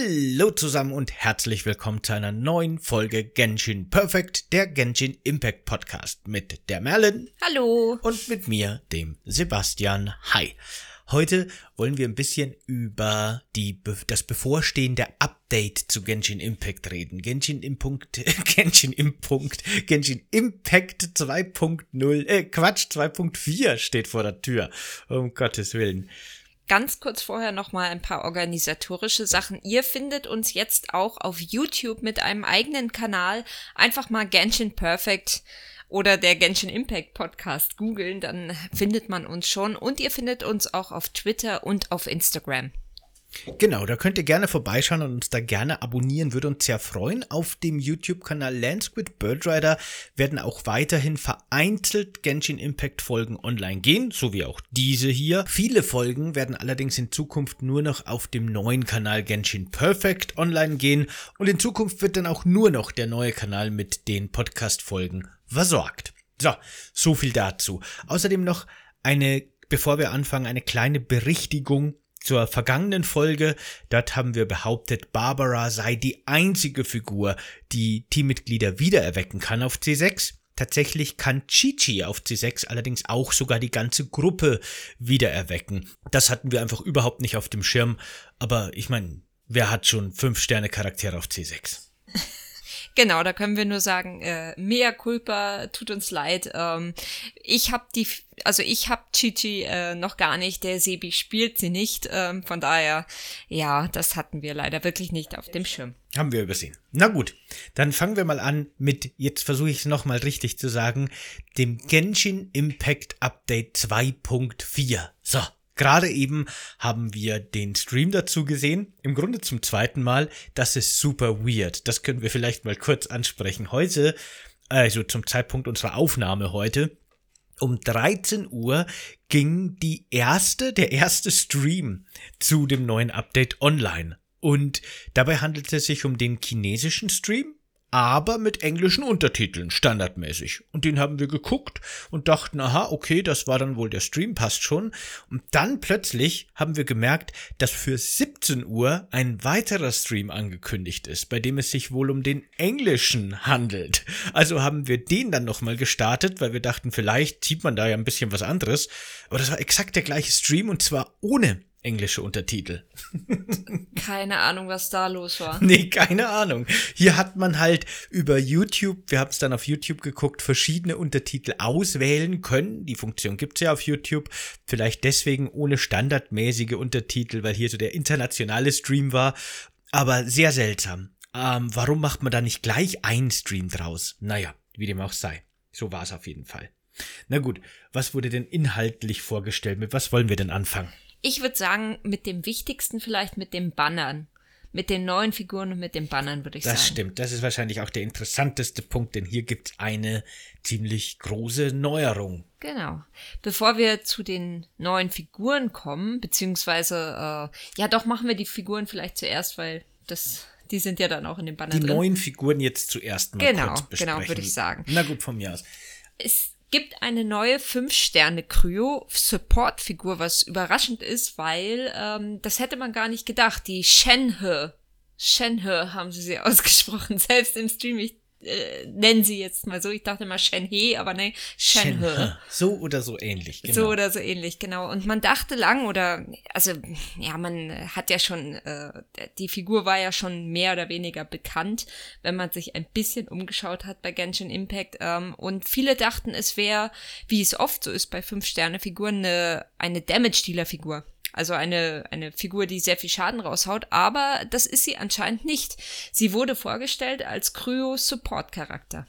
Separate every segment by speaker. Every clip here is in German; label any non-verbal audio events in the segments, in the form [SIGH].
Speaker 1: Hallo zusammen und herzlich willkommen zu einer neuen Folge Genshin Perfect, der Genshin Impact Podcast mit der Merlin.
Speaker 2: Hallo.
Speaker 1: Und mit mir, dem Sebastian. Hi. Heute wollen wir ein bisschen über die, das bevorstehende Update zu Genshin Impact reden. Genshin Impact, [LAUGHS] Genshin Impact, Genshin Impact 2.0, äh, Quatsch, 2.4 steht vor der Tür. Um Gottes Willen
Speaker 2: ganz kurz vorher noch mal ein paar organisatorische Sachen. Ihr findet uns jetzt auch auf YouTube mit einem eigenen Kanal. Einfach mal Genshin Perfect oder der Genshin Impact Podcast googeln, dann findet man uns schon. Und ihr findet uns auch auf Twitter und auf Instagram.
Speaker 1: Genau, da könnt ihr gerne vorbeischauen und uns da gerne abonnieren, würde uns sehr freuen. Auf dem YouTube-Kanal Landsquid Birdrider werden auch weiterhin vereinzelt Genshin Impact Folgen online gehen, so wie auch diese hier. Viele Folgen werden allerdings in Zukunft nur noch auf dem neuen Kanal Genshin Perfect online gehen und in Zukunft wird dann auch nur noch der neue Kanal mit den Podcast-Folgen versorgt. So, so viel dazu. Außerdem noch eine, bevor wir anfangen, eine kleine Berichtigung zur vergangenen Folge. Dort haben wir behauptet, Barbara sei die einzige Figur, die Teammitglieder wiedererwecken kann auf C6. Tatsächlich kann Chichi auf C6 allerdings auch sogar die ganze Gruppe wiedererwecken. Das hatten wir einfach überhaupt nicht auf dem Schirm. Aber ich meine, wer hat schon fünf Sterne Charaktere auf C6?
Speaker 2: Genau, da können wir nur sagen, äh, mea culpa, tut uns leid. Ähm, ich habe die, also ich habe Chichi äh, noch gar nicht, der Sebi spielt sie nicht. Ähm, von daher, ja, das hatten wir leider wirklich nicht auf dem Schirm.
Speaker 1: Haben wir übersehen. Na gut, dann fangen wir mal an mit, jetzt versuche ich es nochmal richtig zu sagen, dem Genshin Impact Update 2.4. So. Gerade eben haben wir den Stream dazu gesehen. Im Grunde zum zweiten Mal. Das ist super weird. Das können wir vielleicht mal kurz ansprechen. Heute, also zum Zeitpunkt unserer Aufnahme heute, um 13 Uhr ging die erste, der erste Stream zu dem neuen Update online. Und dabei handelt es sich um den chinesischen Stream aber mit englischen Untertiteln, standardmäßig. Und den haben wir geguckt und dachten, aha, okay, das war dann wohl der Stream, passt schon. Und dann plötzlich haben wir gemerkt, dass für 17 Uhr ein weiterer Stream angekündigt ist, bei dem es sich wohl um den englischen handelt. Also haben wir den dann nochmal gestartet, weil wir dachten, vielleicht sieht man da ja ein bisschen was anderes. Aber das war exakt der gleiche Stream und zwar ohne englische Untertitel. [LAUGHS]
Speaker 2: keine Ahnung, was da los war. [LAUGHS]
Speaker 1: Nee, keine Ahnung. Hier hat man halt über YouTube, wir haben es dann auf YouTube geguckt, verschiedene Untertitel auswählen können. Die Funktion gibt's ja auf YouTube. Vielleicht deswegen ohne standardmäßige Untertitel, weil hier so der internationale Stream war. Aber sehr seltsam. Ähm, warum macht man da nicht gleich einen Stream draus? Naja, wie dem auch sei. So war es auf jeden Fall. Na gut, was wurde denn inhaltlich vorgestellt? Mit was wollen wir denn anfangen?
Speaker 2: Ich würde sagen, mit dem Wichtigsten vielleicht mit den Bannern. Mit den neuen Figuren und mit den Bannern, würde ich
Speaker 1: das
Speaker 2: sagen.
Speaker 1: Das stimmt. Das ist wahrscheinlich auch der interessanteste Punkt, denn hier gibt es eine ziemlich große Neuerung.
Speaker 2: Genau. Bevor wir zu den neuen Figuren kommen, beziehungsweise, äh, ja doch, machen wir die Figuren vielleicht zuerst, weil das die sind ja dann auch in den Bannern
Speaker 1: die
Speaker 2: drin.
Speaker 1: Neuen Figuren jetzt zuerst mal
Speaker 2: genau,
Speaker 1: kurz besprechen.
Speaker 2: Genau, würde ich sagen.
Speaker 1: Na gut, von mir aus.
Speaker 2: Es gibt eine neue 5-Sterne-Kryo-Support-Figur, was überraschend ist, weil ähm, das hätte man gar nicht gedacht. Die Shenhe. Shenhe haben sie sie [LAUGHS] ausgesprochen. Selbst im Stream, ich äh, nennen sie jetzt mal so. Ich dachte immer Shenhe, aber ne, Shenhe. Shenhe.
Speaker 1: So oder so ähnlich,
Speaker 2: genau. So oder so ähnlich, genau. Und man dachte lang oder, also, ja, man hat ja schon, äh, die Figur war ja schon mehr oder weniger bekannt, wenn man sich ein bisschen umgeschaut hat bei Genshin Impact. Ähm, und viele dachten, es wäre, wie es oft so ist bei Fünf-Sterne-Figuren, eine, eine Damage-Dealer-Figur. Also eine, eine Figur, die sehr viel Schaden raushaut, aber das ist sie anscheinend nicht. Sie wurde vorgestellt als Kryo-Support-Charakter.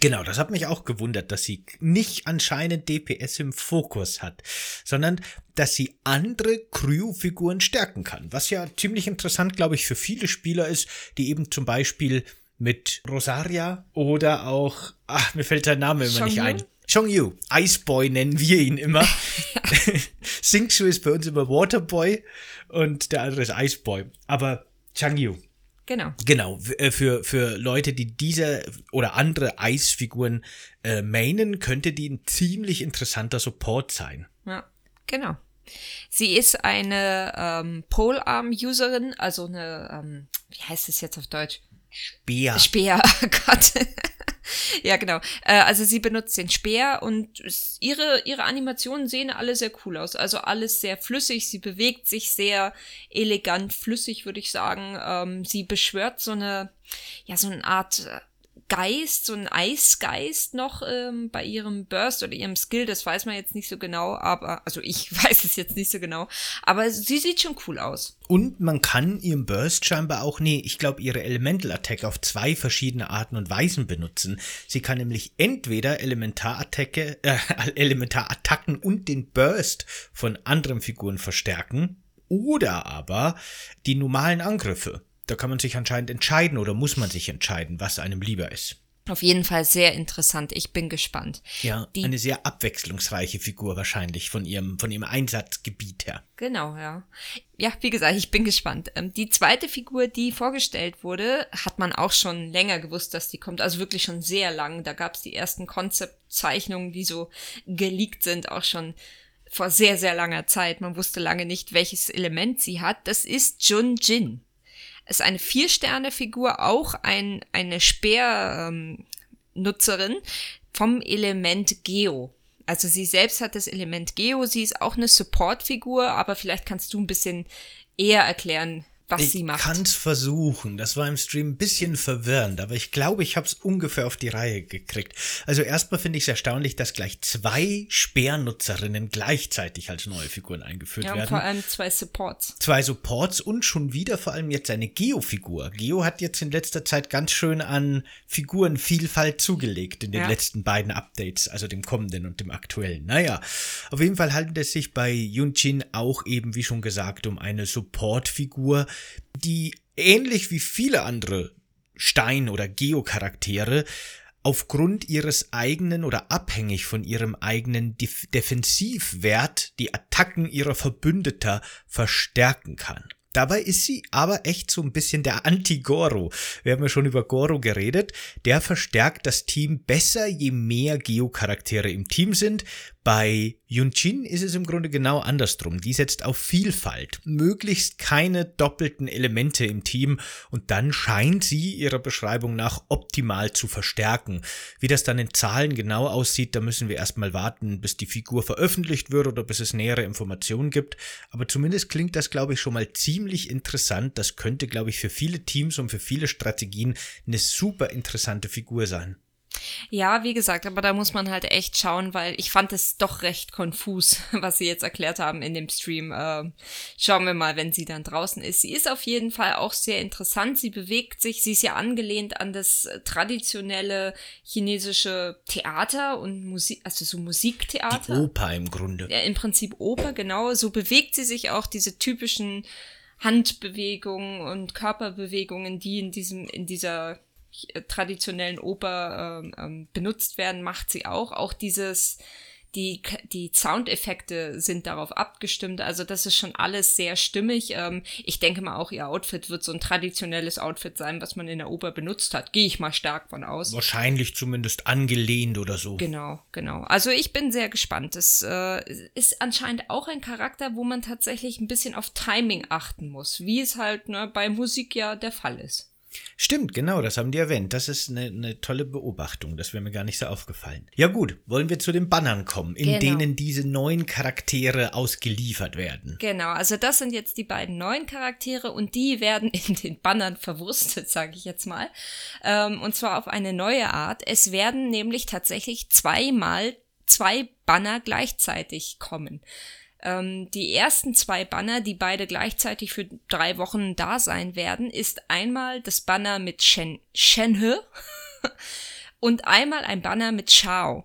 Speaker 1: Genau, das hat mich auch gewundert, dass sie nicht anscheinend DPS im Fokus hat, sondern dass sie andere Kryo-Figuren stärken kann. Was ja ziemlich interessant, glaube ich, für viele Spieler ist, die eben zum Beispiel mit Rosaria oder auch, ach, mir fällt der Name immer nicht ein. Chongyu, Iceboy nennen wir ihn immer. [LAUGHS] Singshu ist bei uns immer Waterboy und der andere ist Iceboy. Aber Changyu.
Speaker 2: Genau.
Speaker 1: Genau, äh, für, für Leute, die diese oder andere Eisfiguren äh, mainen, könnte die ein ziemlich interessanter Support sein.
Speaker 2: Ja, genau. Sie ist eine ähm, Polearm-Userin, also eine, ähm, wie heißt es jetzt auf Deutsch?
Speaker 1: Speer.
Speaker 2: Speer, [LAUGHS] oh Gott. [LAUGHS] ja, genau. Äh, also sie benutzt den Speer und ihre, ihre Animationen sehen alle sehr cool aus. Also alles sehr flüssig. Sie bewegt sich sehr elegant flüssig, würde ich sagen. Ähm, sie beschwört so eine, ja, so eine Art äh, Geist, so ein Eisgeist noch ähm, bei ihrem Burst oder ihrem Skill, das weiß man jetzt nicht so genau, aber, also ich [LAUGHS] weiß es jetzt nicht so genau, aber sie sieht schon cool aus.
Speaker 1: Und man kann ihren Burst scheinbar auch, nee, ich glaube, ihre Elemental Attack auf zwei verschiedene Arten und Weisen benutzen. Sie kann nämlich entweder Elementarattacke, äh, [LAUGHS] Elementarattacken und den Burst von anderen Figuren verstärken, oder aber die normalen Angriffe. Da kann man sich anscheinend entscheiden oder muss man sich entscheiden, was einem lieber ist.
Speaker 2: Auf jeden Fall sehr interessant. Ich bin gespannt.
Speaker 1: Ja, Die, eine sehr abwechslungsreiche Figur wahrscheinlich von ihrem, von ihrem Einsatzgebiet her.
Speaker 2: Genau, ja. Ja, wie gesagt, ich bin gespannt. Ähm, die zweite Figur, die vorgestellt wurde, hat man auch schon länger gewusst, dass die kommt. Also wirklich schon sehr lang. Da gab es die ersten Konzeptzeichnungen, die so geleakt sind, auch schon vor sehr, sehr langer Zeit. Man wusste lange nicht, welches Element sie hat. Das ist Jun Jin ist eine Vier-Sterne-Figur, auch ein, eine Speer-Nutzerin ähm, vom Element Geo. Also sie selbst hat das Element Geo, sie ist auch eine Support-Figur, aber vielleicht kannst du ein bisschen eher erklären, was
Speaker 1: ich
Speaker 2: sie macht.
Speaker 1: Ich kann es versuchen. Das war im Stream ein bisschen verwirrend, aber ich glaube, ich habe es ungefähr auf die Reihe gekriegt. Also erstmal finde ich es erstaunlich, dass gleich zwei Speernutzerinnen gleichzeitig als neue Figuren eingeführt
Speaker 2: ja,
Speaker 1: werden.
Speaker 2: vor allem zwei Supports.
Speaker 1: Zwei Supports und schon wieder vor allem jetzt eine Geo-Figur. Geo hat jetzt in letzter Zeit ganz schön an Figurenvielfalt zugelegt in den ja. letzten beiden Updates, also dem kommenden und dem aktuellen. Naja, auf jeden Fall handelt es sich bei Yunchin auch eben, wie schon gesagt, um eine Support-Figur, die ähnlich wie viele andere Stein- oder Geo-Charaktere aufgrund ihres eigenen oder abhängig von ihrem eigenen Def Defensivwert die Attacken ihrer Verbündeter verstärken kann. Dabei ist sie aber echt so ein bisschen der Anti-Goro. Wir haben ja schon über Goro geredet. Der verstärkt das Team besser, je mehr Geo-Charaktere im Team sind. Bei Yunchin ist es im Grunde genau andersrum. Die setzt auf Vielfalt, möglichst keine doppelten Elemente im Team und dann scheint sie ihrer Beschreibung nach optimal zu verstärken. Wie das dann in Zahlen genau aussieht, da müssen wir erstmal warten, bis die Figur veröffentlicht wird oder bis es nähere Informationen gibt. Aber zumindest klingt das, glaube ich, schon mal ziemlich interessant. Das könnte, glaube ich, für viele Teams und für viele Strategien eine super interessante Figur sein.
Speaker 2: Ja, wie gesagt, aber da muss man halt echt schauen, weil ich fand es doch recht konfus, [LAUGHS] was sie jetzt erklärt haben in dem Stream. Ähm, schauen wir mal, wenn sie dann draußen ist. Sie ist auf jeden Fall auch sehr interessant. Sie bewegt sich. Sie ist ja angelehnt an das traditionelle chinesische Theater und Musik, also so Musiktheater.
Speaker 1: Die Oper im Grunde.
Speaker 2: Ja, im Prinzip Oper, genau. So bewegt sie sich auch diese typischen Handbewegungen und Körperbewegungen, die in diesem, in dieser traditionellen Oper ähm, ähm, benutzt werden, macht sie auch. Auch dieses, die, die Soundeffekte sind darauf abgestimmt. Also das ist schon alles sehr stimmig. Ähm, ich denke mal auch, ihr Outfit wird so ein traditionelles Outfit sein, was man in der Oper benutzt hat. Gehe ich mal stark von aus.
Speaker 1: Wahrscheinlich zumindest angelehnt oder so.
Speaker 2: Genau, genau. Also ich bin sehr gespannt. Es äh, ist anscheinend auch ein Charakter, wo man tatsächlich ein bisschen auf Timing achten muss, wie es halt ne, bei Musik ja der Fall ist.
Speaker 1: Stimmt, genau, das haben die erwähnt. Das ist eine, eine tolle Beobachtung. Das wäre mir gar nicht so aufgefallen. Ja gut, wollen wir zu den Bannern kommen, in genau. denen diese neuen Charaktere ausgeliefert werden.
Speaker 2: Genau, also das sind jetzt die beiden neuen Charaktere und die werden in den Bannern verwurstet, sage ich jetzt mal. Ähm, und zwar auf eine neue Art. Es werden nämlich tatsächlich zweimal zwei Banner gleichzeitig kommen. Ähm, die ersten zwei Banner, die beide gleichzeitig für drei Wochen da sein werden, ist einmal das Banner mit Shen, Shenhe [LAUGHS] und einmal ein Banner mit Shao.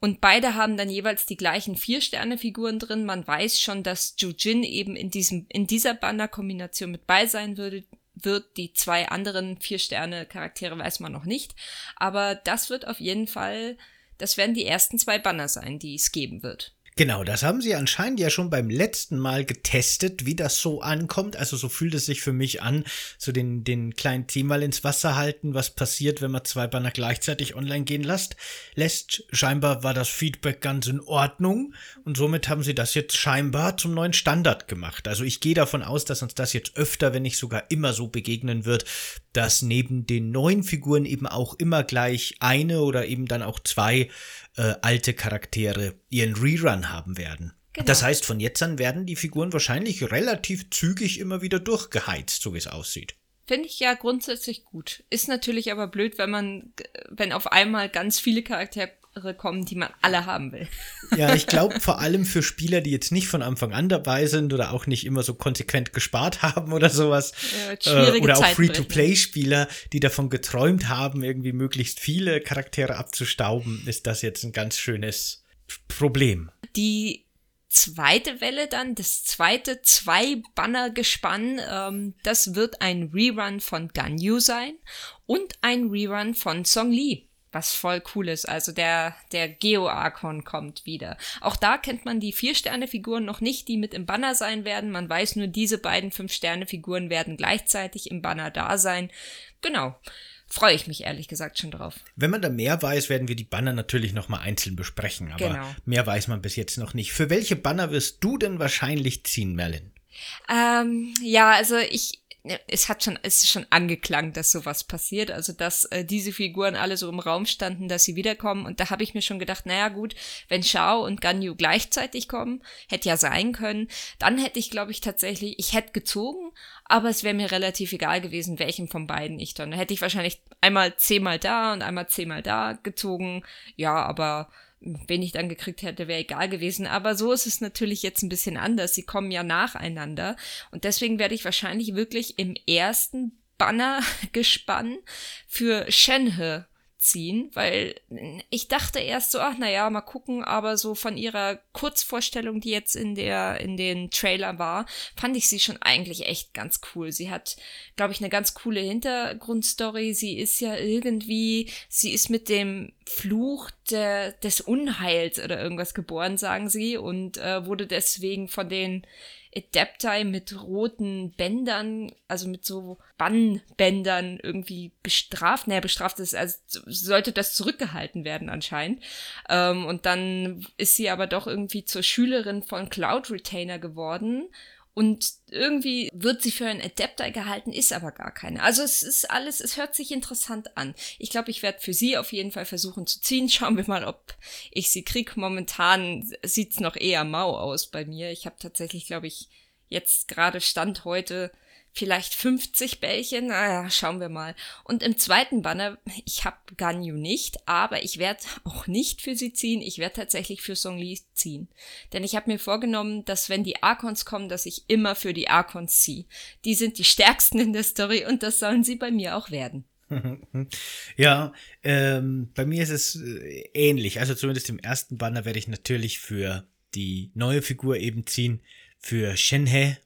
Speaker 2: Und beide haben dann jeweils die gleichen Vier-Sterne-Figuren drin. Man weiß schon, dass Jujin eben in diesem, in dieser Banner-Kombination mit bei sein würde, wird. Die zwei anderen Vier-Sterne-Charaktere weiß man noch nicht. Aber das wird auf jeden Fall, das werden die ersten zwei Banner sein, die es geben wird.
Speaker 1: Genau, das haben sie anscheinend ja schon beim letzten Mal getestet, wie das so ankommt. Also so fühlt es sich für mich an, so den, den kleinen Tee mal ins Wasser halten, was passiert, wenn man zwei Banner gleichzeitig online gehen lässt. lässt. Scheinbar war das Feedback ganz in Ordnung und somit haben sie das jetzt scheinbar zum neuen Standard gemacht. Also ich gehe davon aus, dass uns das jetzt öfter, wenn nicht sogar immer so begegnen wird, dass neben den neuen Figuren eben auch immer gleich eine oder eben dann auch zwei äh, alte Charaktere ihren Rerun haben werden. Genau. Das heißt, von jetzt an werden die Figuren wahrscheinlich relativ zügig immer wieder durchgeheizt, so wie es aussieht.
Speaker 2: Finde ich ja grundsätzlich gut. Ist natürlich aber blöd, wenn man, wenn auf einmal ganz viele Charaktere kommen, die man alle haben will. [LAUGHS]
Speaker 1: Ja, ich glaube [LAUGHS] vor allem für Spieler, die jetzt nicht von Anfang an dabei sind oder auch nicht immer so konsequent gespart [LAUGHS] haben oder sowas. Ja, äh, oder auch Free-to-Play-Spieler, die davon geträumt haben, irgendwie möglichst viele Charaktere abzustauben, ist das jetzt ein ganz schönes Problem.
Speaker 2: Die zweite Welle dann, das zweite Zwei-Banner-Gespann, ähm, das wird ein Rerun von Ganyu sein und ein Rerun von Song Lee was voll cool ist. Also der, der Geo-Archon kommt wieder. Auch da kennt man die Vier-Sterne-Figuren noch nicht, die mit im Banner sein werden. Man weiß nur, diese beiden Fünf-Sterne-Figuren werden gleichzeitig im Banner da sein. Genau. Freue ich mich ehrlich gesagt schon drauf.
Speaker 1: Wenn man da mehr weiß, werden wir die Banner natürlich nochmal einzeln besprechen. Aber genau. mehr weiß man bis jetzt noch nicht. Für welche Banner wirst du denn wahrscheinlich ziehen, Merlin?
Speaker 2: Ähm, ja, also ich, es hat schon, es ist schon angeklangt, dass sowas passiert. Also, dass äh, diese Figuren alle so im Raum standen, dass sie wiederkommen. Und da habe ich mir schon gedacht, naja, gut, wenn Shao und Ganyu gleichzeitig kommen, hätte ja sein können, dann hätte ich, glaube ich, tatsächlich, ich hätte gezogen, aber es wäre mir relativ egal gewesen, welchem von beiden ich dann. Da hätte ich wahrscheinlich einmal zehnmal da und einmal zehnmal da gezogen. Ja, aber wen ich dann gekriegt hätte, wäre egal gewesen. Aber so ist es natürlich jetzt ein bisschen anders. Sie kommen ja nacheinander. Und deswegen werde ich wahrscheinlich wirklich im ersten Banner [LAUGHS] gespannt für Shenhe ziehen, weil ich dachte erst so, ach naja, mal gucken, aber so von ihrer Kurzvorstellung, die jetzt in der, in den Trailer war, fand ich sie schon eigentlich echt ganz cool. Sie hat, glaube ich, eine ganz coole Hintergrundstory. Sie ist ja irgendwie, sie ist mit dem Fluch de, des Unheils oder irgendwas geboren, sagen sie, und äh, wurde deswegen von den Adaptai mit roten Bändern, also mit so Bannbändern irgendwie bestraft. Naja, bestraft ist, also sollte das zurückgehalten werden anscheinend. Ähm, und dann ist sie aber doch irgendwie zur Schülerin von Cloud Retainer geworden und irgendwie wird sie für ein Adapter gehalten, ist aber gar keine. Also es ist alles, es hört sich interessant an. Ich glaube, ich werde für sie auf jeden Fall versuchen zu ziehen. [LAUGHS] Schauen wir mal, ob ich sie krieg. Momentan sieht's noch eher mau aus bei mir. Ich habe tatsächlich, glaube ich, jetzt gerade Stand heute vielleicht 50 Bällchen. Naja, schauen wir mal. Und im zweiten Banner, ich habe Ganyu nicht, aber ich werde auch nicht für sie ziehen. Ich werde tatsächlich für Song Li ziehen. Denn ich habe mir vorgenommen, dass wenn die Archons kommen, dass ich immer für die Archons ziehe. Die sind die stärksten in der Story und das sollen sie bei mir auch werden. [LAUGHS]
Speaker 1: Ja, ähm, bei mir ist es äh, ähnlich. Also zumindest im ersten Banner werde ich natürlich für die neue Figur eben ziehen, für Shenhe.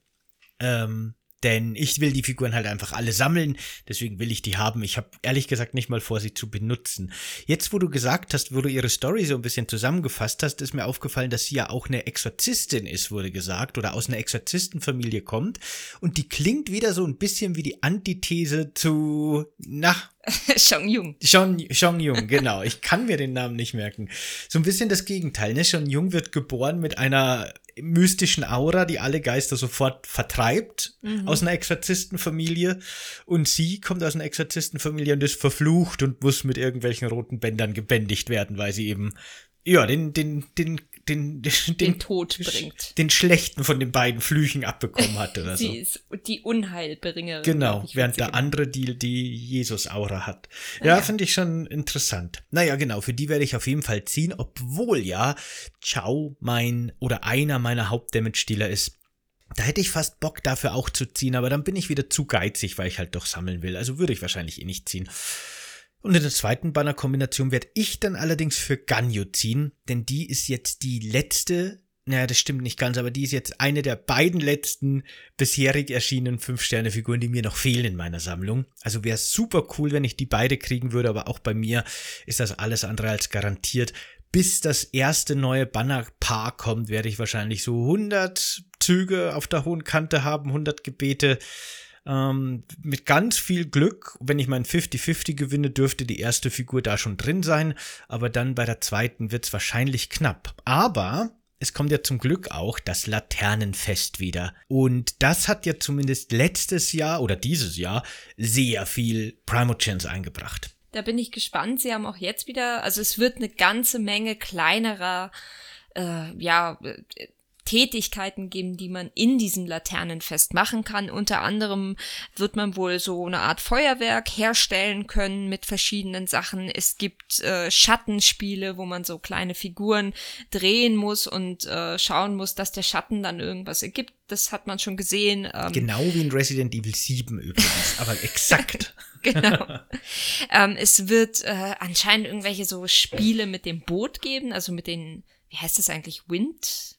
Speaker 1: Ähm, denn ich will die Figuren halt einfach alle sammeln, deswegen will ich die haben. Ich habe ehrlich gesagt nicht mal vor, sie zu benutzen. Jetzt, wo du gesagt hast, wo du ihre Story so ein bisschen zusammengefasst hast, ist mir aufgefallen, dass sie ja auch eine Exorzistin ist, wurde gesagt, oder aus einer Exorzistenfamilie kommt. Und die klingt wieder so ein bisschen wie die Antithese zu, na, [LAUGHS]
Speaker 2: Shong Jung.
Speaker 1: Shong, Shong Jung, genau. Ich kann mir den Namen nicht merken. So ein bisschen das Gegenteil, ne? Shong Jung wird geboren mit einer mystischen Aura, die alle Geister sofort vertreibt mhm. aus einer Exorzistenfamilie. Und sie kommt aus einer Exorzistenfamilie und ist verflucht und muss mit irgendwelchen roten Bändern gebändigt werden, weil sie eben ja, den, den, den den, den,
Speaker 2: den Tod bringt.
Speaker 1: Den schlechten von den beiden Flüchen abbekommen hat oder [LAUGHS]
Speaker 2: Sie so. Ist die Unheilbringerin.
Speaker 1: Genau, während der andere die, die Jesus-Aura hat. Ja, ja. finde ich schon interessant. Naja, genau, für die werde ich auf jeden Fall ziehen, obwohl ja Ciao mein oder einer meiner Hauptdamage-Dealer ist. Da hätte ich fast Bock dafür auch zu ziehen, aber dann bin ich wieder zu geizig, weil ich halt doch sammeln will. Also würde ich wahrscheinlich eh nicht ziehen. Und in der zweiten Banner-Kombination werde ich dann allerdings für Ganyu ziehen, denn die ist jetzt die letzte, naja, das stimmt nicht ganz, aber die ist jetzt eine der beiden letzten bisherig erschienenen 5-Sterne-Figuren, die mir noch fehlen in meiner Sammlung. Also wäre super cool, wenn ich die beide kriegen würde, aber auch bei mir ist das alles andere als garantiert. bis das erste neue Bannerpaar kommt, werde ich wahrscheinlich so 100 Züge auf der hohen Kante haben, 100 Gebete. Ähm, mit ganz viel Glück, wenn ich mein 50-50 gewinne, dürfte die erste Figur da schon drin sein, aber dann bei der zweiten wird es wahrscheinlich knapp. Aber es kommt ja zum Glück auch das Laternenfest wieder. Und das hat ja zumindest letztes Jahr oder dieses Jahr sehr viel Primochance eingebracht.
Speaker 2: Da bin ich gespannt. Sie haben auch jetzt wieder, also es wird eine ganze Menge kleinerer, äh, ja, Tätigkeiten geben, die man in diesem Laternenfest machen kann. Unter anderem wird man wohl so eine Art Feuerwerk herstellen können mit verschiedenen Sachen. Es gibt äh, Schattenspiele, wo man so kleine Figuren drehen muss und äh, schauen muss, dass der Schatten dann irgendwas ergibt. Das hat man schon gesehen.
Speaker 1: Ähm, genau wie in Resident Evil 7 übrigens, aber [LAUGHS] exakt.
Speaker 2: genau. [LAUGHS] ähm, es wird äh, anscheinend irgendwelche so Spiele mit dem Boot geben, also mit den, wie heißt das eigentlich, Wind?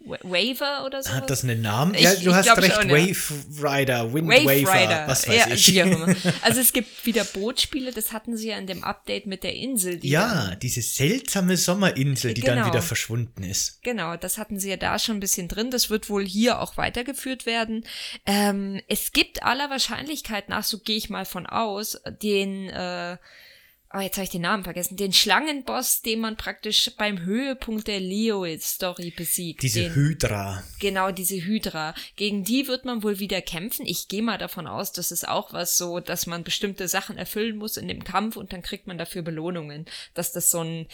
Speaker 2: Waver oder so.
Speaker 1: Hat das einen Namen? Ich, ja, du hast recht. Schon, Wave Rider, Wind Wave Waver, Rider. was weiß ja, ich. [LAUGHS]
Speaker 2: Also es gibt wieder Bootspiele, das hatten sie ja in dem Update mit der Insel.
Speaker 1: ja, dann, diese seltsame Sommerinsel, die genau, dann wieder verschwunden ist.
Speaker 2: Genau, das hatten sie ja da schon ein bisschen drin. Das wird wohl hier auch weitergeführt werden. Ähm, es gibt aller Wahrscheinlichkeit nach, so gehe ich mal von aus, den äh, oh, jetzt habe ich den Namen vergessen, den Schlangenboss, den man praktisch beim Höhepunkt der Leo-Story besiegt.
Speaker 1: Diese
Speaker 2: den,
Speaker 1: Hydra.
Speaker 2: Genau, diese Hydra. Gegen die wird man wohl wieder kämpfen. Ich gehe mal davon aus, das ist auch was so, dass man bestimmte Sachen erfüllen muss in dem Kampf und dann kriegt man dafür Belohnungen. Dass das so ein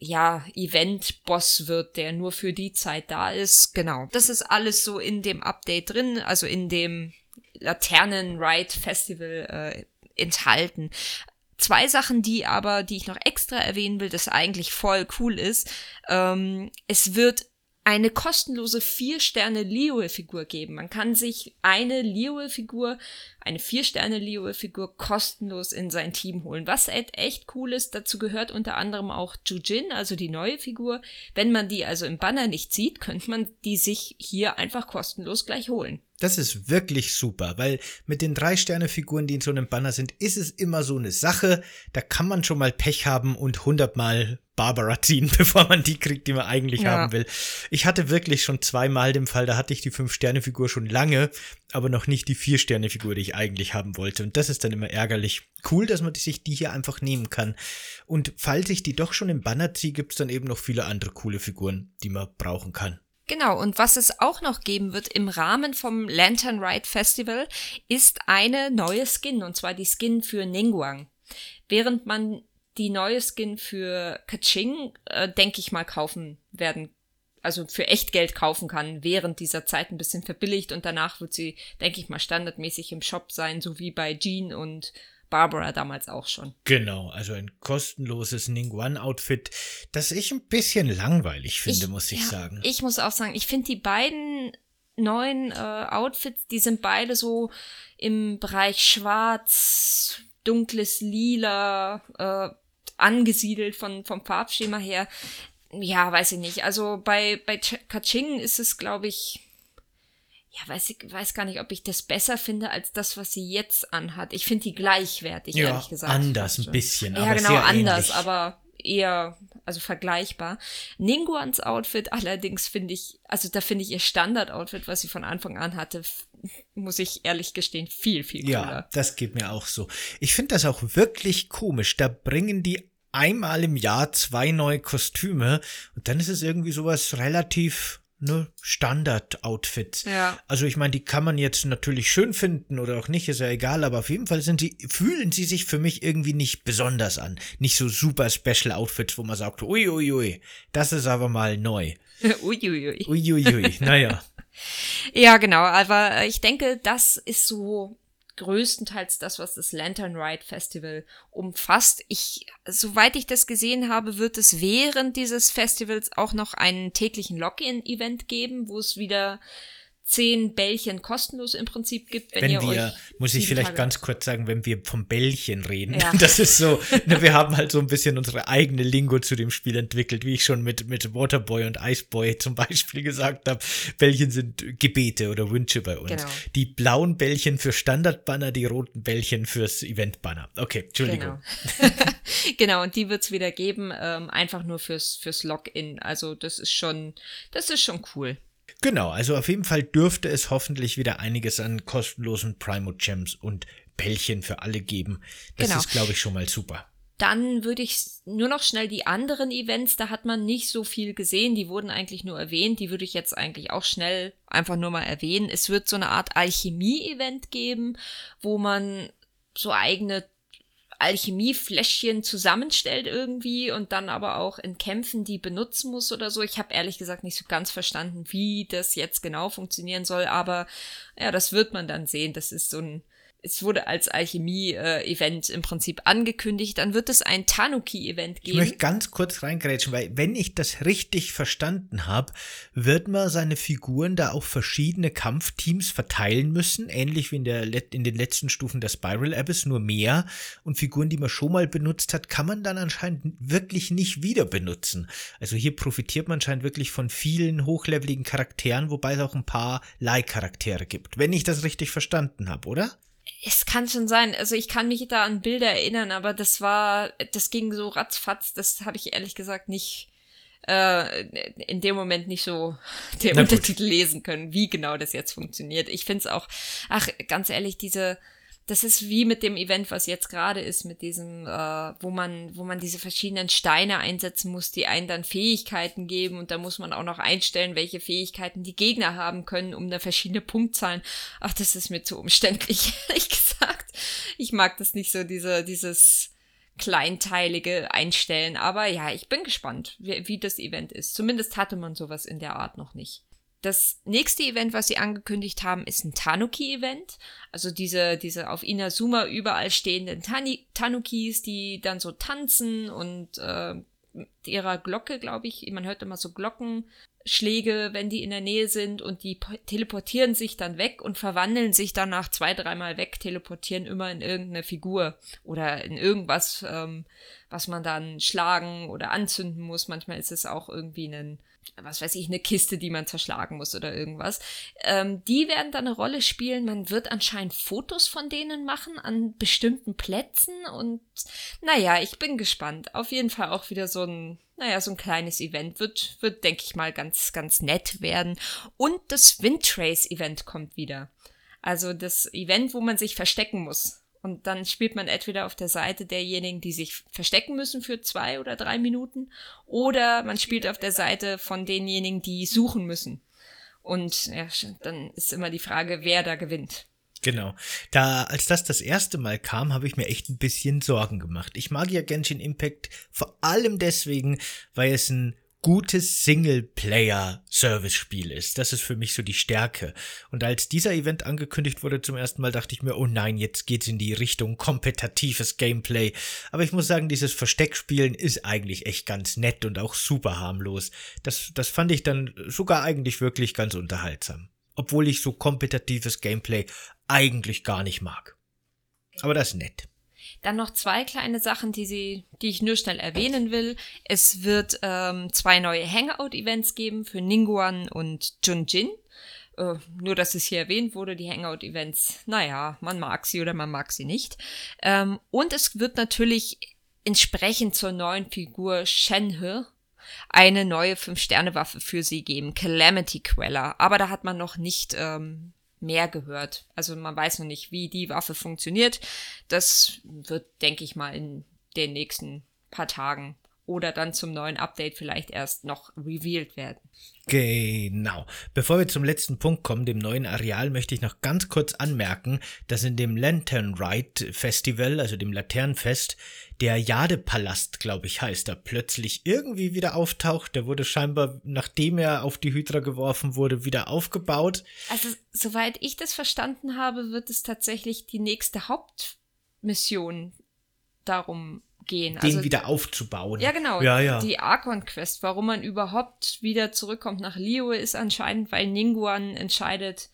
Speaker 2: ja, Event-Boss wird, der nur für die Zeit da ist. Genau. Das ist alles so in dem Update drin, also in dem Laternen-Ride-Festival äh, enthalten. Zwei Sachen, die aber, die ich noch extra erwähnen will, das eigentlich voll cool ist. Ähm, es wird eine kostenlose vier Sterne Lioe-Figur geben. Man kann sich eine Lioe-Figur, eine vier Sterne Lioe-Figur kostenlos in sein Team holen. Was echt cool ist, dazu gehört unter anderem auch Jujin, also die neue Figur. Wenn man die also im Banner nicht sieht, könnte man die sich hier einfach kostenlos gleich holen.
Speaker 1: Das ist wirklich super, weil mit den drei Sterne-Figuren, die in so einem Banner sind, ist es immer so eine Sache. Da kann man schon mal Pech haben und hundertmal Barbara ziehen, [LAUGHS] bevor man die kriegt, die man eigentlich ja. haben will. Ich hatte wirklich schon zweimal den Fall, da hatte ich die Fünf-Sterne-Figur schon lange, aber noch nicht die Vier-Sterne-Figur, die ich eigentlich haben wollte. Und das ist dann immer ärgerlich. Cool, dass man sich die hier einfach nehmen kann. Und falls ich die doch schon im Banner ziehe, gibt's dann eben noch viele andere coole Figuren, die man brauchen kann.
Speaker 2: Genau, und was es auch noch geben wird im Rahmen vom Lantern Ride Festival, ist eine neue Skin, und zwar die Skin für Ningguang. Während man die neue Skin für Kaching, äh, denke ich mal, kaufen werden, also für echt Geld kaufen kann, während dieser Zeit ein bisschen verbilligt und danach wird sie, denke ich mal, standardmäßig im Shop sein, so wie bei Jean und Barbara damals auch schon.
Speaker 1: Genau, also ein kostenloses Ningguang-Outfit, das ich ein bisschen langweilig finde, ich, muss ich ja, sagen.
Speaker 2: Ich muss auch sagen, ich finde die beiden neuen äh, Outfits, die sind beide so im Bereich schwarz, dunkles Lila, äh, angesiedelt von, vom Farbschema her. Ja, weiß ich nicht. Also bei, bei Kaching ist es, glaube ich, ja, weiß ich weiß gar nicht, ob ich das besser finde als das, was sie jetzt anhat. Ich finde die gleichwertig, ja, ehrlich gesagt.
Speaker 1: Anders ein bisschen,
Speaker 2: ja,
Speaker 1: aber
Speaker 2: genau,
Speaker 1: sehr
Speaker 2: anders,
Speaker 1: ähnlich.
Speaker 2: aber eher, also vergleichbar. Ninguans Outfit [LAUGHS] allerdings finde ich, also da finde ich ihr Standard-Outfit, was sie von Anfang an hatte, muss ich ehrlich gestehen, viel, viel cooler.
Speaker 1: Ja, das geht mir auch so. Ich finde das auch wirklich komisch. Da bringen die einmal im Jahr zwei neue Kostüme und dann ist es irgendwie sowas relativ ne, Standard-Outfits.
Speaker 2: Ja.
Speaker 1: Also ich meine, die kann man jetzt natürlich schön finden oder auch nicht, ist ja egal, aber auf jeden Fall sind sie, fühlen sie sich für mich irgendwie nicht besonders an. Nicht so super Special Outfits, wo man sagt, uiuiui, ui, ui, das ist aber mal neu. [LAUGHS]
Speaker 2: uiuiui.
Speaker 1: Uiuiui, ui, naja. [LAUGHS]
Speaker 2: ja, genau, aber ich denke, das ist so größtenteils das, was das Lantern Ride Festival umfasst. Ich, soweit ich das gesehen habe, wird es während dieses Festivals auch noch einen täglichen Login-Event geben, wo es wieder zehn Bällchen kostenlos im Prinzip gibt,
Speaker 1: wenn, wenn
Speaker 2: ihr
Speaker 1: wir,
Speaker 2: euch
Speaker 1: muss ich vielleicht
Speaker 2: Tage-
Speaker 1: ganz kurz sagen, wenn wir vom Bällchen reden,
Speaker 2: Ja. [LAUGHS]
Speaker 1: das ist so, ne, wir haben halt so ein bisschen unsere eigene Lingo zu dem Spiel entwickelt, wie ich schon mit, mit Waterboy und Iceboy [LAUGHS] zum Beispiel gesagt habe. Bällchen sind Gebete oder Wünsche bei uns.
Speaker 2: Genau.
Speaker 1: Die blauen Bällchen für Standardbanner, die roten Bällchen fürs Eventbanner. Okay, Entschuldigung.
Speaker 2: Genau. [LAUGHS] genau, und die wird's wieder geben, ähm, einfach nur fürs, fürs Login. Also das ist schon, das ist schon cool.
Speaker 1: Genau, also auf jeden Fall dürfte es hoffentlich wieder einiges an kostenlosen Primo Gems und Bällchen für alle geben. Das
Speaker 2: Genau.
Speaker 1: ist, glaube ich, schon mal super.
Speaker 2: Dann würde ich nur noch schnell die anderen Events, da hat man nicht so viel gesehen, die wurden eigentlich nur erwähnt, die würde ich jetzt eigentlich auch schnell einfach nur mal erwähnen. Es wird so eine Art Alchemie-Event geben, wo man so eigene Alchemiefläschchen zusammenstellt irgendwie und dann aber auch in Kämpfen die benutzen muss oder so. Ich habe ehrlich gesagt nicht so ganz verstanden, wie das jetzt genau funktionieren soll, aber ja, das wird man dann sehen. Das ist so ein es wurde als Alchemie-Event im Prinzip angekündigt. Dann wird es ein Tanuki-Event
Speaker 1: Ich
Speaker 2: geben.
Speaker 1: möchte ganz kurz reingrätschen, weil wenn ich das richtig verstanden habe, wird man seine Figuren da auf verschiedene Kampfteams verteilen müssen, ähnlich wie in, der, in den letzten Stufen der Spiral Abyss, nur mehr. Und Figuren, die man schon mal benutzt hat, kann man dann anscheinend wirklich nicht wieder benutzen. Also hier profitiert man anscheinend wirklich von vielen hochleveligen Charakteren, wobei es auch ein paar Leihcharaktere gibt. Wenn ich das richtig verstanden habe, oder?
Speaker 2: Es kann schon sein. Also ich kann mich da an Bilder erinnern, aber das war, das ging so ratzfatz. Das habe ich ehrlich gesagt nicht äh, in dem Moment nicht so
Speaker 1: gut.
Speaker 2: Untertitel lesen können, wie genau das jetzt funktioniert. Ich finde es auch, ach, ganz ehrlich, diese, das ist wie mit dem Event, was jetzt gerade ist, mit diesem, äh, wo man, wo man diese verschiedenen Steine einsetzen muss, die einen dann Fähigkeiten geben und da muss man auch noch einstellen, welche Fähigkeiten die Gegner haben können, um da verschiedene Punktzahlen. Ach, das ist mir zu umständlich, [LAUGHS] ehrlich gesagt. Ich mag das nicht so, diese, dieses kleinteilige Einstellen. Aber ja, ich bin gespannt, wie, wie das Event ist. Zumindest hatte man sowas in der Art noch nicht. Das nächste Event, was sie angekündigt haben, ist ein Tanuki-Event. Also diese, diese auf Inazuma überall stehenden Tani Tanukis, die dann so tanzen und äh, mit ihrer Glocke, glaube ich, man hört immer so Glockenschläge, wenn die in der Nähe sind und die po- teleportieren sich dann weg und verwandeln sich dann nach zwei, dreimal weg, teleportieren immer in irgendeine Figur oder in irgendwas, ähm, was man dann schlagen oder anzünden muss. Manchmal ist es auch irgendwie ein was weiß ich, eine Kiste, die man zerschlagen muss oder irgendwas. Ähm, die werden da eine Rolle spielen. Man wird anscheinend Fotos von denen machen an bestimmten Plätzen und naja, ich bin gespannt. Auf jeden Fall auch wieder so ein, naja, so ein kleines Event. Wird, wird, denke ich mal, ganz, ganz nett werden. Und das Windtrace-Event kommt wieder. Also das Event, wo man sich verstecken muss. Und dann spielt man entweder auf der Seite derjenigen, die sich verstecken müssen für zwei oder drei Minuten, oder man spielt auf der Seite von denjenigen, die suchen müssen. Und ja, dann ist immer die Frage, wer da gewinnt.
Speaker 1: Genau. Da, als das das erste Mal kam, habe ich mir echt ein bisschen Sorgen gemacht. Ich mag ja Genshin Impact vor allem deswegen, weil es ein gutes Singleplayer-Service-Spiel ist. Das ist für mich so die Stärke. Und als dieser Event angekündigt wurde zum ersten Mal, dachte ich mir, oh nein, jetzt geht's in die Richtung kompetitives Gameplay. Aber ich muss sagen, dieses Versteckspielen ist eigentlich echt ganz nett und auch super harmlos. Das, das fand ich dann sogar eigentlich wirklich ganz unterhaltsam. Obwohl ich so kompetitives Gameplay eigentlich gar nicht mag. Aber das ist nett.
Speaker 2: Dann noch zwei kleine Sachen, die sie, die ich nur schnell erwähnen will. Es wird ähm, zwei neue Hangout-Events geben für Ningguan und Junjin. Äh, nur, dass es hier erwähnt wurde, die Hangout-Events, naja, man mag sie oder man mag sie nicht. Ähm, und es wird natürlich entsprechend zur neuen Figur Shenhe eine neue Fünf-Sterne-Waffe für sie geben, Calamity Queller. Aber da hat man noch nicht ähm, mehr gehört. Also man weiß noch nicht, wie die Waffe funktioniert. Das wird, denke ich mal, in den nächsten paar Tagen oder dann zum neuen Update vielleicht erst noch revealed werden.
Speaker 1: Genau. Bevor wir zum letzten Punkt kommen, dem neuen Areal, möchte ich noch ganz kurz anmerken, dass in dem Lantern Ride Festival, also dem Laternenfest, der Jadepalast, glaube ich, heißt, da plötzlich irgendwie wieder auftaucht. Der wurde scheinbar, nachdem er auf die Hydra geworfen wurde, wieder aufgebaut.
Speaker 2: Also, soweit ich das verstanden habe, wird es tatsächlich die nächste Hauptmission darum gehen.
Speaker 1: Den also, wieder aufzubauen.
Speaker 2: Ja, genau.
Speaker 1: Ja, ja.
Speaker 2: Die Archon Quest, warum man überhaupt wieder zurückkommt nach Liyue, ist anscheinend, weil Ningguan entscheidet,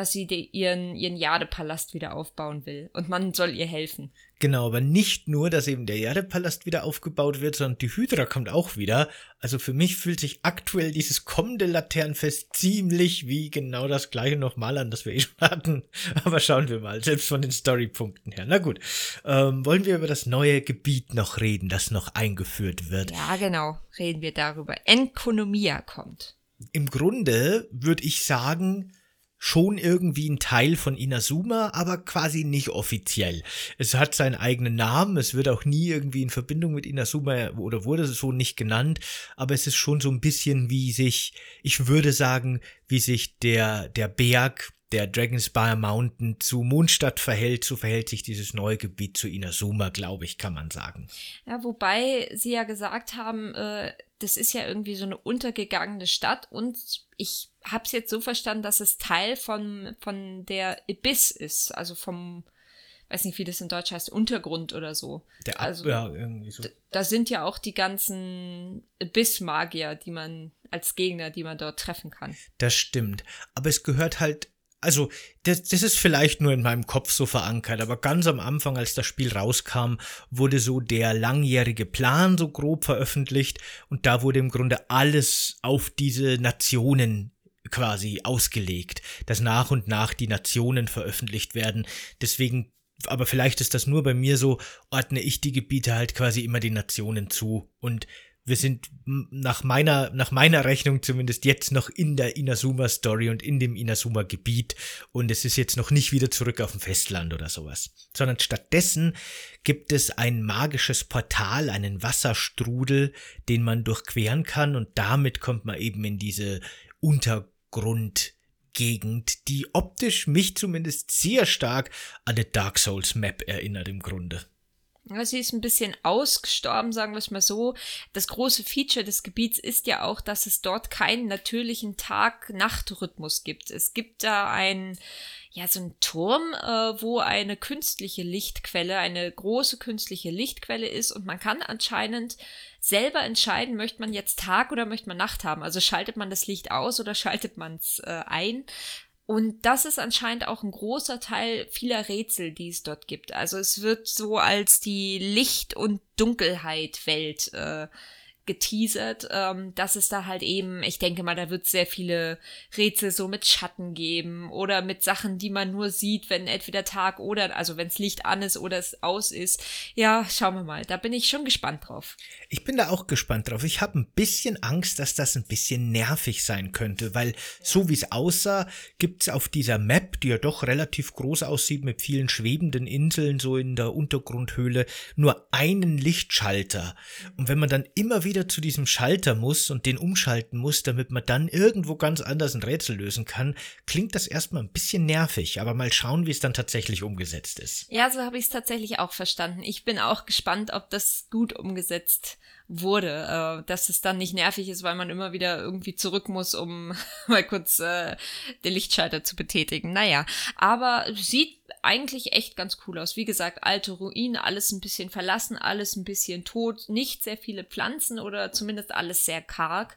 Speaker 2: dass sie ihren, ihren Jadepalast wieder aufbauen will. Und man soll ihr helfen.
Speaker 1: Genau, aber nicht nur, dass eben der Jadepalast wieder aufgebaut wird, sondern die Hydra kommt auch wieder. Also für mich fühlt sich aktuell dieses kommende Laternenfest ziemlich wie genau das gleiche nochmal an, das wir eh schon hatten. [LAUGHS] Aber schauen wir mal, selbst von den Storypunkten her. Na gut, ähm, wollen wir über das neue Gebiet noch reden, das noch eingeführt wird?
Speaker 2: Ja, genau, reden wir darüber. Enkonomia kommt.
Speaker 1: Im Grunde würde ich sagen, schon irgendwie ein Teil von Inazuma, aber quasi nicht offiziell. Es hat seinen eigenen Namen, es wird auch nie irgendwie in Verbindung mit Inazuma oder wurde es so nicht genannt, aber es ist schon so ein bisschen wie sich, ich würde sagen, wie sich der, der Berg der Dragonspire Mountain zu Mondstadt verhält, so verhält sich dieses neue Gebiet zu Inazuma, glaube ich, kann man sagen.
Speaker 2: Ja, wobei sie ja gesagt haben, äh, das ist ja irgendwie so eine untergegangene Stadt und ich habe es jetzt so verstanden, dass es Teil von, von der Abyss ist, also vom, weiß nicht, wie das in Deutsch heißt, Untergrund oder so.
Speaker 1: Der Ab
Speaker 2: also,
Speaker 1: ja, irgendwie so.
Speaker 2: Da sind ja auch die ganzen Abyss-Magier, die man als Gegner, die man dort treffen kann.
Speaker 1: Das stimmt. Aber es gehört halt also das, das ist vielleicht nur in meinem Kopf so verankert, aber ganz am Anfang, als das Spiel rauskam, wurde so der langjährige Plan so grob veröffentlicht und da wurde im Grunde alles auf diese Nationen quasi ausgelegt, dass nach und nach die Nationen veröffentlicht werden. Deswegen, aber vielleicht ist das nur bei mir so, ordne ich die Gebiete halt quasi immer den Nationen zu und wir sind nach meiner, nach meiner Rechnung zumindest jetzt noch in der Inazuma Story und in dem Inazuma Gebiet und es ist jetzt noch nicht wieder zurück auf dem Festland oder sowas, sondern stattdessen gibt es ein magisches Portal, einen Wasserstrudel, den man durchqueren kann. Und damit kommt man eben in diese Untergrundgegend, die optisch mich zumindest sehr stark an eine Dark Souls Map erinnert im Grunde.
Speaker 2: Sie ist ein bisschen ausgestorben, sagen wir es mal so. Das große Feature des Gebiets ist ja auch, dass es dort keinen natürlichen Tag-Nacht-Rhythmus gibt. Es gibt da ein, ja, so ein Turm, äh, wo eine künstliche Lichtquelle, eine große künstliche Lichtquelle ist und man kann anscheinend selber entscheiden, möchte man jetzt Tag oder möchte man Nacht haben. Also schaltet man das Licht aus oder schaltet man es äh, ein. Und das ist anscheinend auch ein großer Teil vieler Rätsel, die es dort gibt. Also es wird so als die Licht- und Dunkelheit-Welt äh, geteasert, ähm, dass es da halt eben, ich denke mal, da wird sehr viele Rätsel so mit Schatten geben oder mit Sachen, die man nur sieht, wenn entweder Tag oder, also wenn es Licht an ist oder es aus ist. Ja, schauen wir mal. Da bin ich schon gespannt drauf.
Speaker 1: Ich bin da auch gespannt drauf. Ich habe ein bisschen Angst, dass das ein bisschen nervig sein könnte, weil ja. so wie es aussah, gibt es auf dieser Map, die ja doch relativ groß aussieht mit vielen schwebenden Inseln so in der Untergrundhöhle, nur einen Lichtschalter. Und wenn man dann immer wieder wieder zu diesem Schalter muss und den umschalten muss, damit man dann irgendwo ganz anders ein Rätsel lösen kann, klingt das erstmal ein bisschen nervig, aber mal schauen, wie es dann tatsächlich umgesetzt ist.
Speaker 2: Ja, so habe ich es tatsächlich auch verstanden. Ich bin auch gespannt, ob das gut umgesetzt wurde, äh, dass es dann nicht nervig ist, weil man immer wieder irgendwie zurück muss, um [LAUGHS] mal kurz äh, den Lichtschalter zu betätigen. Naja, aber sieht eigentlich echt ganz cool aus. Wie gesagt, alte Ruinen, alles ein bisschen verlassen, alles ein bisschen tot, nicht sehr viele Pflanzen oder zumindest alles sehr karg.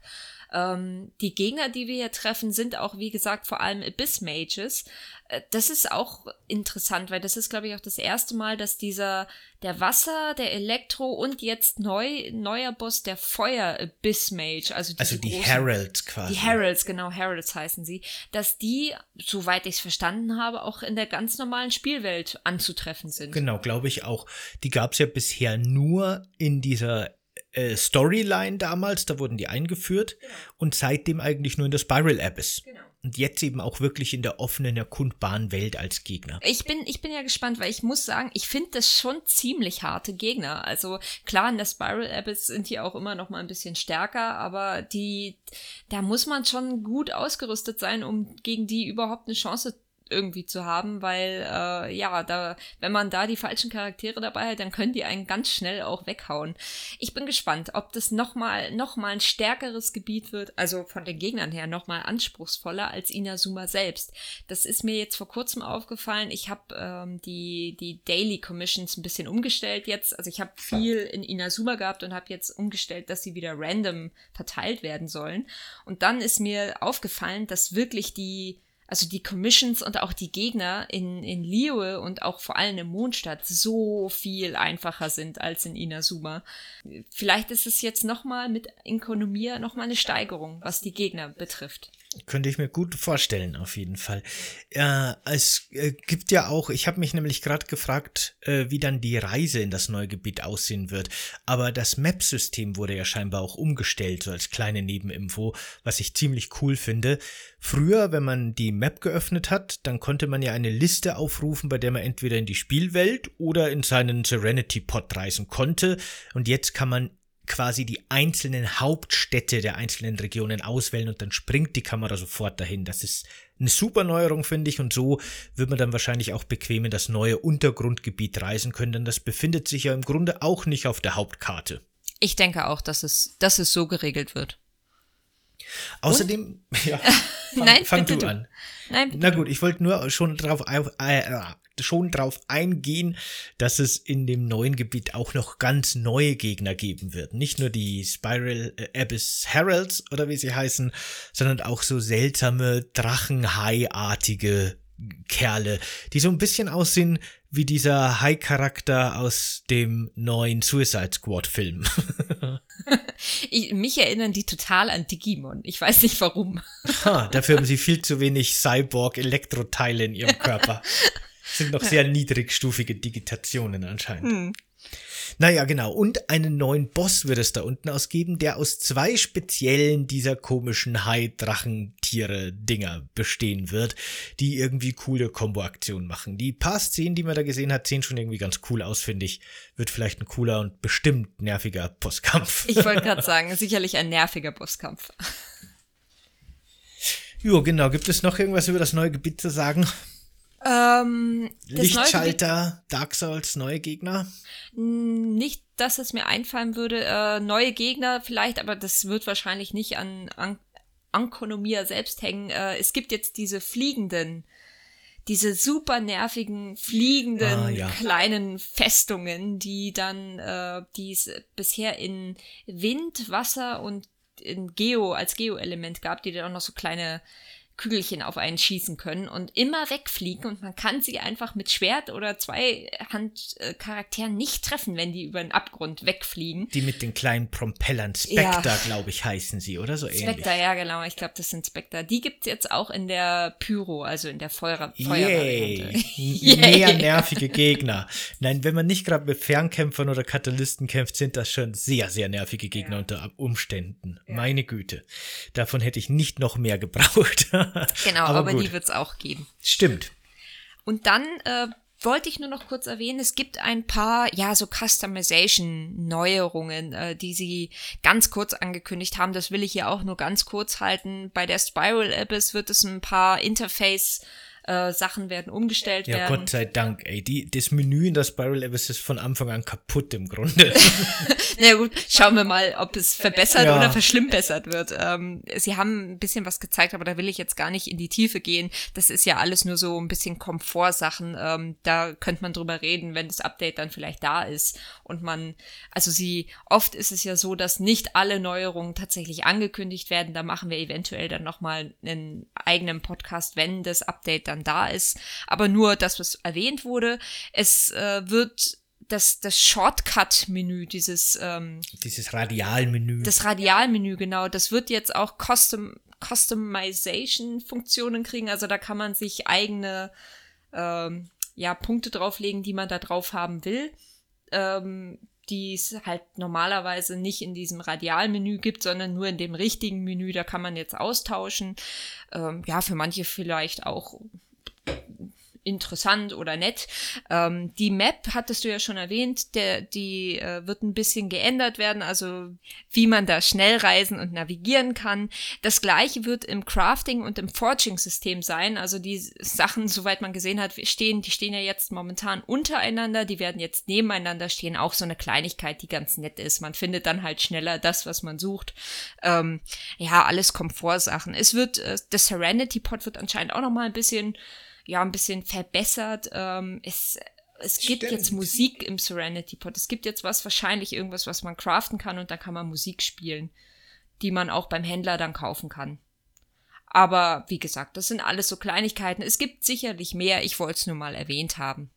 Speaker 2: Ähm, die Gegner, die wir hier treffen, sind auch, wie gesagt, vor allem Abyss Mages. Äh, das ist auch interessant, weil das ist, glaube ich, auch das erste Mal, dass dieser, der Wasser, der Elektro und jetzt neu, neuer Boss, der Feuer Abyss Mage, also,
Speaker 1: also die großen, Heralds quasi.
Speaker 2: Die Heralds, genau, Heralds heißen sie, dass die, soweit ich es verstanden habe, auch in der ganz normalen Spielwelt anzutreffen sind.
Speaker 1: Genau, glaube ich auch. Die gab es ja bisher nur in dieser äh, Storyline damals, da wurden die eingeführt genau. und seitdem eigentlich nur in der Spiral Abyss. Genau. Und jetzt eben auch wirklich in der offenen, erkundbaren Welt als Gegner.
Speaker 2: Ich bin, ich bin ja gespannt, weil ich muss sagen, ich finde das schon ziemlich harte Gegner. Also klar, in der Spiral Abyss sind die auch immer noch mal ein bisschen stärker, aber die, da muss man schon gut ausgerüstet sein, um gegen die überhaupt eine Chance irgendwie zu haben, weil äh, ja, da, wenn man da die falschen Charaktere dabei hat, dann können die einen ganz schnell auch weghauen. Ich bin gespannt, ob das nochmal noch mal ein stärkeres Gebiet wird, also von den Gegnern her nochmal anspruchsvoller als Inazuma selbst. Das ist mir jetzt vor kurzem aufgefallen. Ich habe ähm, die, die Daily Commissions ein bisschen umgestellt jetzt. Also ich habe viel in Inazuma gehabt und habe jetzt umgestellt, dass sie wieder random verteilt werden sollen. Und dann ist mir aufgefallen, dass wirklich die also die Commissions und auch die Gegner in, in Liyue und auch vor allem in Mondstadt so viel einfacher sind als in Inazuma. Vielleicht ist es jetzt nochmal mit Inkonomia nochmal eine Steigerung, was die Gegner betrifft.
Speaker 1: Könnte ich mir gut vorstellen, auf jeden Fall. Äh, es äh, gibt ja auch, ich habe mich nämlich gerade gefragt, äh, wie dann die Reise in das neue Gebiet aussehen wird. Aber das Map-System wurde ja scheinbar auch umgestellt, so als kleine Nebeninfo, was ich ziemlich cool finde. Früher, wenn man die Map geöffnet hat, dann konnte man ja eine Liste aufrufen, bei der man entweder in die Spielwelt oder in seinen Serenity Pod reisen konnte. Und jetzt kann man quasi die einzelnen Hauptstädte der einzelnen Regionen auswählen und dann springt die Kamera sofort dahin. Das ist eine super Neuerung, finde ich, und so wird man dann wahrscheinlich auch bequem in das neue Untergrundgebiet reisen können, denn das befindet sich ja im Grunde auch nicht auf der Hauptkarte.
Speaker 2: Ich denke auch, dass es, dass es so geregelt wird.
Speaker 1: Außerdem,
Speaker 2: und? [LAUGHS]
Speaker 1: ja, [LAUGHS]
Speaker 2: fang, Nein,
Speaker 1: fang
Speaker 2: du,
Speaker 1: du an.
Speaker 2: Nein,
Speaker 1: Na gut, ich wollte nur schon drauf äh, schon drauf eingehen, dass es in dem neuen Gebiet auch noch ganz neue Gegner geben wird. Nicht nur die Spiral äh, Abyss Heralds oder wie sie heißen, sondern auch so seltsame Drachenhai-artige Kerle, die so ein bisschen aussehen wie dieser Hai-Charakter aus dem neuen Suicide Squad-Film. [LAUGHS]
Speaker 2: mich erinnern die total an Digimon. Ich weiß nicht warum.
Speaker 1: Ha, dafür haben sie viel zu wenig Cyborg-Elektroteile in ihrem [LAUGHS] Körper. sind noch sehr niedrigstufige Digitationen anscheinend. Hm. Naja, genau. Und einen neuen Boss wird es da unten ausgeben, der aus zwei speziellen dieser komischen Hai-Drachentiere-Dinger bestehen wird, die irgendwie coole Kombo-Aktionen machen. Die paar Szenen, die man da gesehen hat, sehen schon irgendwie ganz cool aus, finde ich. Wird vielleicht ein cooler und bestimmt nerviger Bosskampf.
Speaker 2: Ich wollte gerade sagen, sicherlich ein nerviger Bosskampf. [LAUGHS]
Speaker 1: Jo, genau. Gibt es noch irgendwas über das neue Gebiet zu sagen?
Speaker 2: Ähm,
Speaker 1: Lichtschalter, Dark Souls, neue Gegner?
Speaker 2: Nicht, dass es mir einfallen würde. Äh, neue Gegner vielleicht, aber das wird wahrscheinlich nicht an, an Ankonomia selbst hängen. Äh, es gibt jetzt diese fliegenden, diese super nervigen, fliegenden ah, ja. kleinen Festungen, die dann, äh, die es bisher in Wind, Wasser und in Geo, als Geo-Element gab, die dann auch noch so kleine Kügelchen auf einen schießen können und immer wegfliegen und man kann sie einfach mit Schwert oder zwei Handcharakteren nicht treffen, wenn die über den Abgrund wegfliegen.
Speaker 1: Die mit den kleinen Propellern, Spectre, ja. glaube ich, heißen sie, oder so
Speaker 2: Spectre, ähnlich. ja genau, ich glaube, das sind Spectre. Die gibt es jetzt auch in der Pyro, also in der Feuer
Speaker 1: Feuervariante. Mehr nervige Gegner. Nein, wenn man nicht gerade mit Fernkämpfern oder Katalysten kämpft, sind das schon sehr, sehr nervige Gegner ja. unter Umständen. Ja. Meine Güte. Davon hätte ich nicht noch mehr gebraucht. [LAUGHS]
Speaker 2: genau, aber, aber die wird es auch geben.
Speaker 1: Stimmt.
Speaker 2: Und dann äh, wollte ich nur noch kurz erwähnen, es gibt ein paar, ja, so Customization-Neuerungen, äh, die sie ganz kurz angekündigt haben. Das will ich hier auch nur ganz kurz halten. Bei der Spiral Abyss wird es ein paar Interface- äh, Sachen werden umgestellt
Speaker 1: ja,
Speaker 2: werden.
Speaker 1: Ja, Gott sei Dank, ey. Die, das Menü in der Spiral Abyss ist von Anfang an kaputt im Grunde. [LAUGHS]
Speaker 2: Na gut, schauen wir mal, ob es verbessert ja. oder verschlimmbessert wird. Ähm, sie haben ein bisschen was gezeigt, aber da will ich jetzt gar nicht in die Tiefe gehen. Das ist ja alles nur so ein bisschen Komfortsachen. Ähm, da könnte man drüber reden, wenn das Update dann vielleicht da ist. Und man, also sie, oft ist es ja so, dass nicht alle Neuerungen tatsächlich angekündigt werden. Da machen wir eventuell dann nochmal einen eigenen Podcast, wenn das Update dann da ist. Aber nur das, was erwähnt wurde. Es äh, wird das, das Shortcut-Menü, dieses ähm,
Speaker 1: dieses Radialmenü.
Speaker 2: Das Radialmenü, genau. Das wird jetzt auch Custom, Customization-Funktionen kriegen. Also da kann man sich eigene ähm, ja, Punkte drauflegen, die man da drauf haben will. Ähm, die es halt normalerweise nicht in diesem Radialmenü gibt, sondern nur in dem richtigen Menü. Da kann man jetzt austauschen. Ähm, ja, für manche vielleicht auch interessant oder nett. Ähm, die Map hattest du ja schon erwähnt, der, die äh, wird ein bisschen geändert werden, also wie man da schnell reisen und navigieren kann. Das gleiche wird im Crafting und im Forging-System sein. Also die Sachen, soweit man gesehen hat, stehen, die stehen ja jetzt momentan untereinander, die werden jetzt nebeneinander stehen. Auch so eine Kleinigkeit, die ganz nett ist. Man findet dann halt schneller das, was man sucht. Ähm, ja, alles Komfortsachen. Es wird, äh, das Serenity Pod wird anscheinend auch noch mal ein bisschen ja ein bisschen verbessert. Ähm, es es gibt Stimmt. jetzt Musik im Serenity Pod. Es gibt jetzt was, wahrscheinlich irgendwas, was man craften kann und da kann man Musik spielen, die man auch beim Händler dann kaufen kann. Aber wie gesagt, das sind alles so Kleinigkeiten. Es gibt sicherlich mehr. Ich wollte es nur mal erwähnt haben.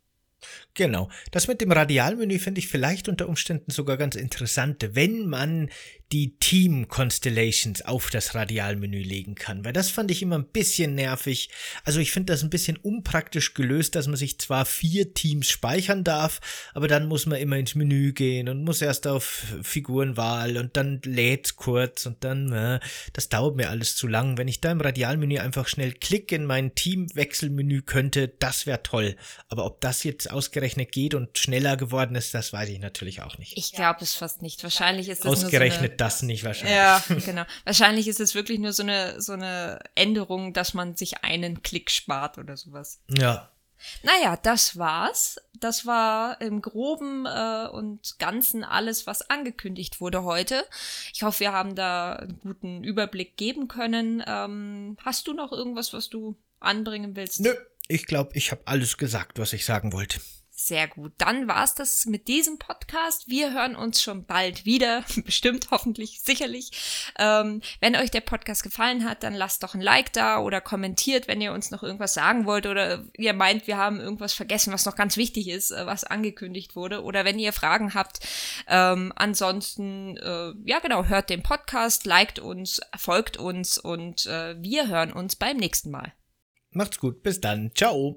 Speaker 1: Genau. Das mit dem Radialmenü finde ich vielleicht unter Umständen sogar ganz interessant, wenn man die Team Constellations auf das Radialmenü legen kann, weil das fand ich immer ein bisschen nervig. Also ich finde das ein bisschen unpraktisch gelöst, dass man sich zwar vier Teams speichern darf, aber dann muss man immer ins Menü gehen und muss erst auf Figurenwahl und dann lädt kurz und dann, äh, das dauert mir alles zu lang. Wenn ich da im Radialmenü einfach schnell Klick in mein Teamwechselmenü könnte, das wäre toll. Aber ob das jetzt ausgerechnet geht und schneller geworden ist, das weiß ich natürlich auch nicht.
Speaker 2: Ich glaube es fast nicht. Wahrscheinlich ist es
Speaker 1: ausgerechnet das nicht wahrscheinlich.
Speaker 2: Ja, [LAUGHS] genau. Wahrscheinlich ist es wirklich nur so eine, so eine Änderung, dass man sich einen Klick spart oder sowas.
Speaker 1: Ja.
Speaker 2: Naja, das war's. Das war im Groben äh, und Ganzen alles, was angekündigt wurde heute. Ich hoffe, wir haben da einen guten Überblick geben können. Ähm, hast du noch irgendwas, was du anbringen willst?
Speaker 1: Nö, ich glaube, ich habe alles gesagt, was ich sagen wollte.
Speaker 2: Sehr gut. Dann war's das mit diesem Podcast. Wir hören uns schon bald wieder. [LAUGHS] Bestimmt, hoffentlich, sicherlich. Ähm, wenn euch der Podcast gefallen hat, dann lasst doch ein Like da oder kommentiert, wenn ihr uns noch irgendwas sagen wollt oder ihr meint, wir haben irgendwas vergessen, was noch ganz wichtig ist, äh, was angekündigt wurde. Oder wenn ihr Fragen habt. Ähm, ansonsten, äh, ja genau, hört den Podcast, liked uns, folgt uns und äh, wir hören uns beim nächsten Mal.
Speaker 1: Macht's gut. Bis dann. Ciao.